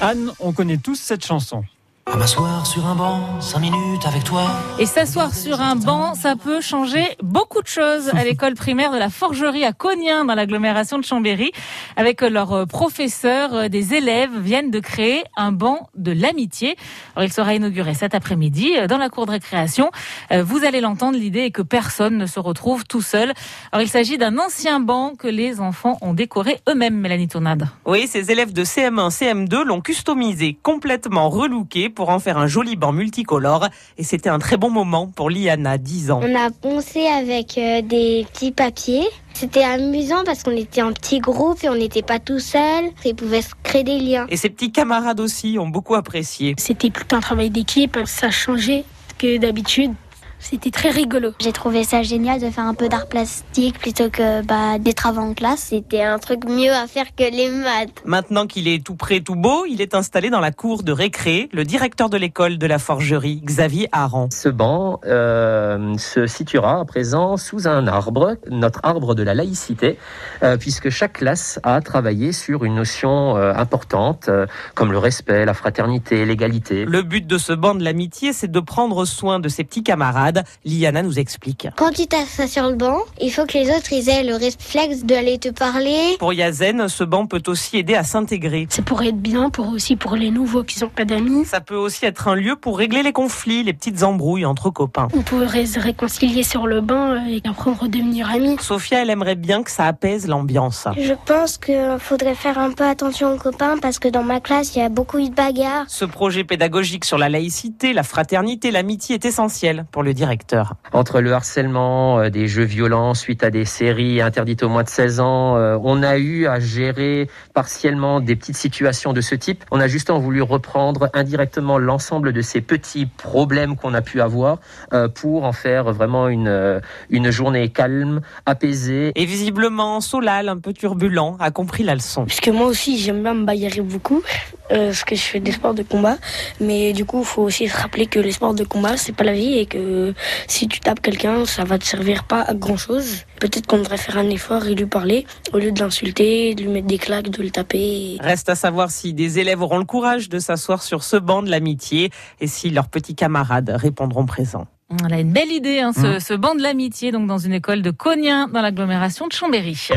Anne, on connaît tous cette chanson. À m'asseoir sur un banc, cinq minutes avec toi. Et s'asseoir sur un banc, ça peut changer beaucoup de choses à l'école primaire de la Forgerie à Cognien, dans l'agglomération de Chambéry. Avec leurs professeurs, des élèves viennent de créer un banc de l'amitié. Alors, il sera inauguré cet après-midi dans la cour de récréation. Vous allez l'entendre, l'idée est que personne ne se retrouve tout seul. Alors, il s'agit d'un ancien banc que les enfants ont décoré eux-mêmes, Mélanie Tournade. Oui, ces élèves de CM1, CM2 l'ont customisé, complètement relooké pour en faire un joli banc multicolore. Et c'était un très bon moment pour Liana, 10 ans. On a poncé avec euh, des petits papiers. C'était amusant parce qu'on était en petit groupe et on n'était pas tout seul. Et pouvait se créer des liens. Et ses petits camarades aussi ont beaucoup apprécié. C'était plutôt un travail d'équipe. Ça changeait que d'habitude. C'était très rigolo. J'ai trouvé ça génial de faire un peu d'art plastique plutôt que bah, des travaux en classe. C'était un truc mieux à faire que les maths. Maintenant qu'il est tout prêt, tout beau, il est installé dans la cour de récré. Le directeur de l'école de la forgerie, Xavier Aran. Ce banc euh, se situera à présent sous un arbre, notre arbre de la laïcité, euh, puisque chaque classe a travaillé sur une notion euh, importante, euh, comme le respect, la fraternité, l'égalité. Le but de ce banc de l'amitié, c'est de prendre soin de ses petits camarades Liana nous explique. Quand tu t'assois sur le banc, il faut que les autres ils aient le réflexe d'aller te parler. Pour Yazen, ce banc peut aussi aider à s'intégrer. C'est pour être bien, pour aussi pour les nouveaux qui n'ont pas d'amis. Ça peut aussi être un lieu pour régler les conflits, les petites embrouilles entre copains. On pourrait se réconcilier sur le banc et après redevenir amis. Sophia, elle aimerait bien que ça apaise l'ambiance. Je pense qu'il faudrait faire un peu attention aux copains parce que dans ma classe, il y a beaucoup eu de bagarres. Ce projet pédagogique sur la laïcité, la fraternité, l'amitié est essentiel pour le directeur. Entre le harcèlement, euh, des jeux violents suite à des séries interdites au moins de 16 ans, euh, on a eu à gérer partiellement des petites situations de ce type. On a justement voulu reprendre indirectement l'ensemble de ces petits problèmes qu'on a pu avoir euh, pour en faire vraiment une, une journée calme, apaisée. Et visiblement, Solal, un peu turbulent, a compris la leçon. Puisque moi aussi, j'aime bien me bagarrer beaucoup, euh, parce que je fais des sports de combat. Mais du coup, il faut aussi se rappeler que les sports de combat, c'est pas la vie et que si tu tapes quelqu'un, ça va te servir pas à grand chose. Peut-être qu'on devrait faire un effort et lui parler au lieu de l'insulter, de lui mettre des claques, de le taper. Reste à savoir si des élèves auront le courage de s'asseoir sur ce banc de l'amitié et si leurs petits camarades répondront présents. Voilà une belle idée, hein, ce, mmh. ce banc de l'amitié, donc dans une école de Cognien, dans l'agglomération de Chambéry.